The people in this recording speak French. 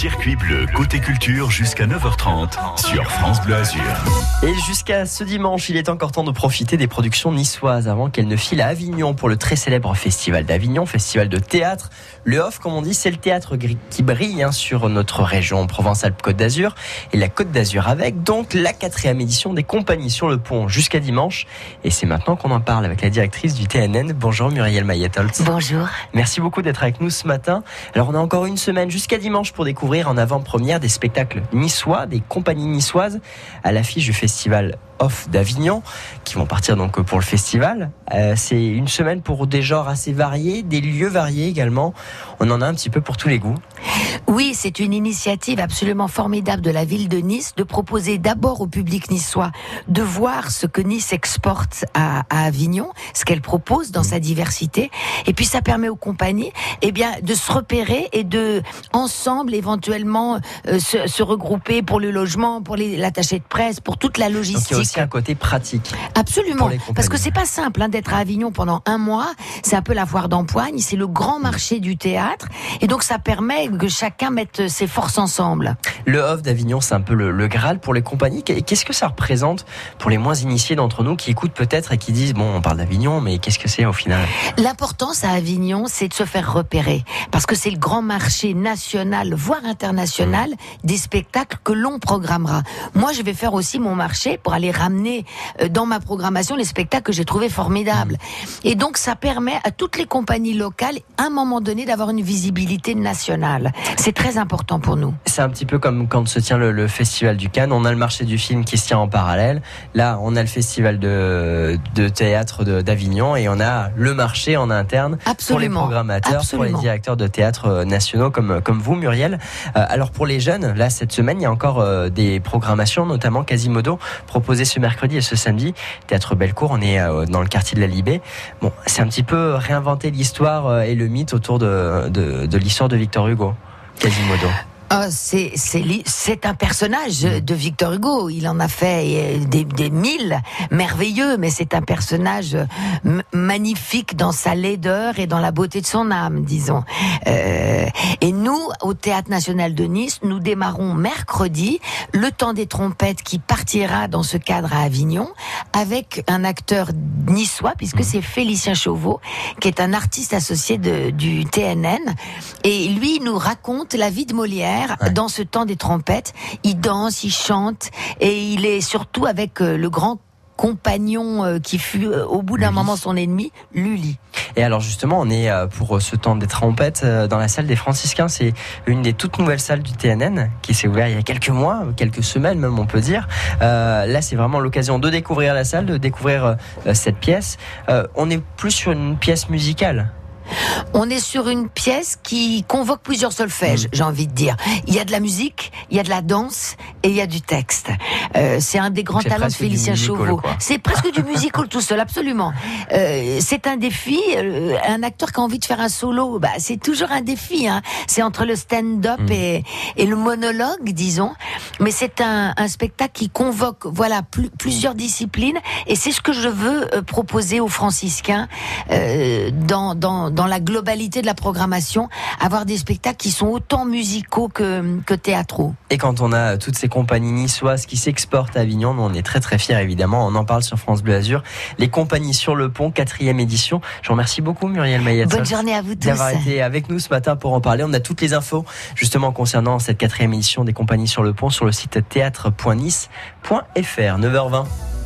circuit bleu côté culture jusqu'à 9h30 sur France Bleu Azur. Et jusqu'à ce dimanche, il est encore temps de profiter des productions niçoises avant qu'elles ne filent à Avignon pour le très célèbre Festival d'Avignon, festival de théâtre. Le Off, comme on dit, c'est le théâtre qui brille hein, sur notre région Provence-Alpes-Côte d'Azur et la Côte d'Azur avec donc la quatrième édition des compagnies sur le pont jusqu'à dimanche. Et c'est maintenant qu'on en parle avec la directrice du TNN. Bonjour Muriel Mayetholtz. Bonjour. Merci beaucoup d'être avec nous ce matin. Alors on a encore une semaine jusqu'à dimanche pour découvrir en avant-première des spectacles niçois, des compagnies niçoises à l'affiche du festival Off d'Avignon qui vont partir donc pour le festival. Euh, c'est une semaine pour des genres assez variés, des lieux variés également. On en a un petit peu pour tous les goûts. Oui, c'est une initiative absolument formidable de la ville de Nice de proposer d'abord au public niçois de voir ce que Nice exporte à, Avignon, ce qu'elle propose dans sa diversité, et puis ça permet aux compagnies, eh bien, de se repérer et de ensemble éventuellement euh, se, regrouper pour le logement, pour l'attaché de presse, pour toute la logistique un côté pratique. Absolument. Parce que c'est pas simple hein, d'être à Avignon pendant un mois. C'est un peu la foire d'empoigne. C'est le grand marché du théâtre. Et donc, ça permet que chacun mette ses forces ensemble. Le Off d'Avignon, c'est un peu le, Graal pour les compagnies. Qu'est-ce que ça représente pour les moins initiés d'entre nous qui écoutent peut-être et qui disent, bon, on parle d'Avignon, mais qu'est-ce que c'est au final? L'importance à Avignon, c'est de se faire repérer. Parce que c'est le grand marché national, voire international, des spectacles que l'on programmera. Moi, je vais faire aussi mon marché pour aller ramener euh, dans ma programmation les spectacles que j'ai trouvé formidables. Et donc ça permet à toutes les compagnies locales, à un moment donné, d'avoir une visibilité nationale. C'est très important pour nous. C'est un petit peu comme quand se tient le, Festival du Cannes. On a le marché du film qui se tient en parallèle. Là, on a le Festival de, de théâtre d'Avignon et on a le marché en interne pour les programmateurs, pour les directeurs de théâtre euh, nationaux comme, comme vous, Muriel. Euh, alors pour les jeunes, là, cette semaine, il y a encore des programmations, notamment Quasimodo, proposées ce mercredi et ce samedi. Théâtre Bellecour, on est euh, dans le quartier de la Libé. Bon, c'est un petit peu réinventer l'histoire euh, et le mythe autour de, de, de l'histoire de Victor Hugo. 真心不多 Ah, c'est c'est un personnage de Victor Hugo. Il en a fait euh, des, mille merveilleux, mais c'est un personnage magnifique dans sa laideur et dans la beauté de son âme, disons. Euh, et nous, au Théâtre National de Nice, nous démarrons mercredi le temps des trompettes qui partira dans ce cadre à Avignon avec un acteur niçois puisque c'est Félicien Chauveau qui est un artiste associé de, du TNN et lui nous raconte la vie de Molière dans ce temps des trompettes. Il danse, il chante et il est surtout avec euh, le grand compagnon euh, qui fut euh, au bout d'un moment son ennemi, Lully. Et alors justement, on est pour ce temps des trompettes dans la salle des franciscains. C'est une des toutes nouvelles salles du TNN qui s'est ouverte il y a quelques mois, quelques semaines même on peut dire. là, c'est vraiment l'occasion de découvrir la salle, de découvrir cette pièce. on est plus sur une pièce musicale. On est sur une pièce qui convoque plusieurs solfèges, mm. j'ai envie de dire. Il y a de la musique, il y a de la danse et il y a du texte. Euh, c'est un des grands talents de Félicien Chauveau. C'est presque du musical tout seul, absolument. Euh, c'est un défi. Euh, un acteur qui a envie de faire un solo, bah, c'est toujours un défi. Hein. C'est entre le stand-up mm. et, et, le monologue, disons. Mais c'est un, un, spectacle qui convoque voilà plusieurs disciplines et c'est ce que je veux proposer aux franciscains dans, dans dans la globalité de la programmation, avoir des spectacles qui sont autant musicaux que, que théâtraux. Et quand on a toutes ces compagnies niçoises qui s'exportent à Avignon, on est très très fiers évidemment, on en parle sur France Bleu Azur. Les compagnies sur le pont, quatrième édition. Je vous remercie beaucoup Muriel Mayette. Bonne journée à vous tous. D'avoir été avec nous ce matin pour en parler. On a toutes les infos justement concernant cette quatrième édition des compagnies sur le pont sur le site théâtre.nice.fr. 9h20.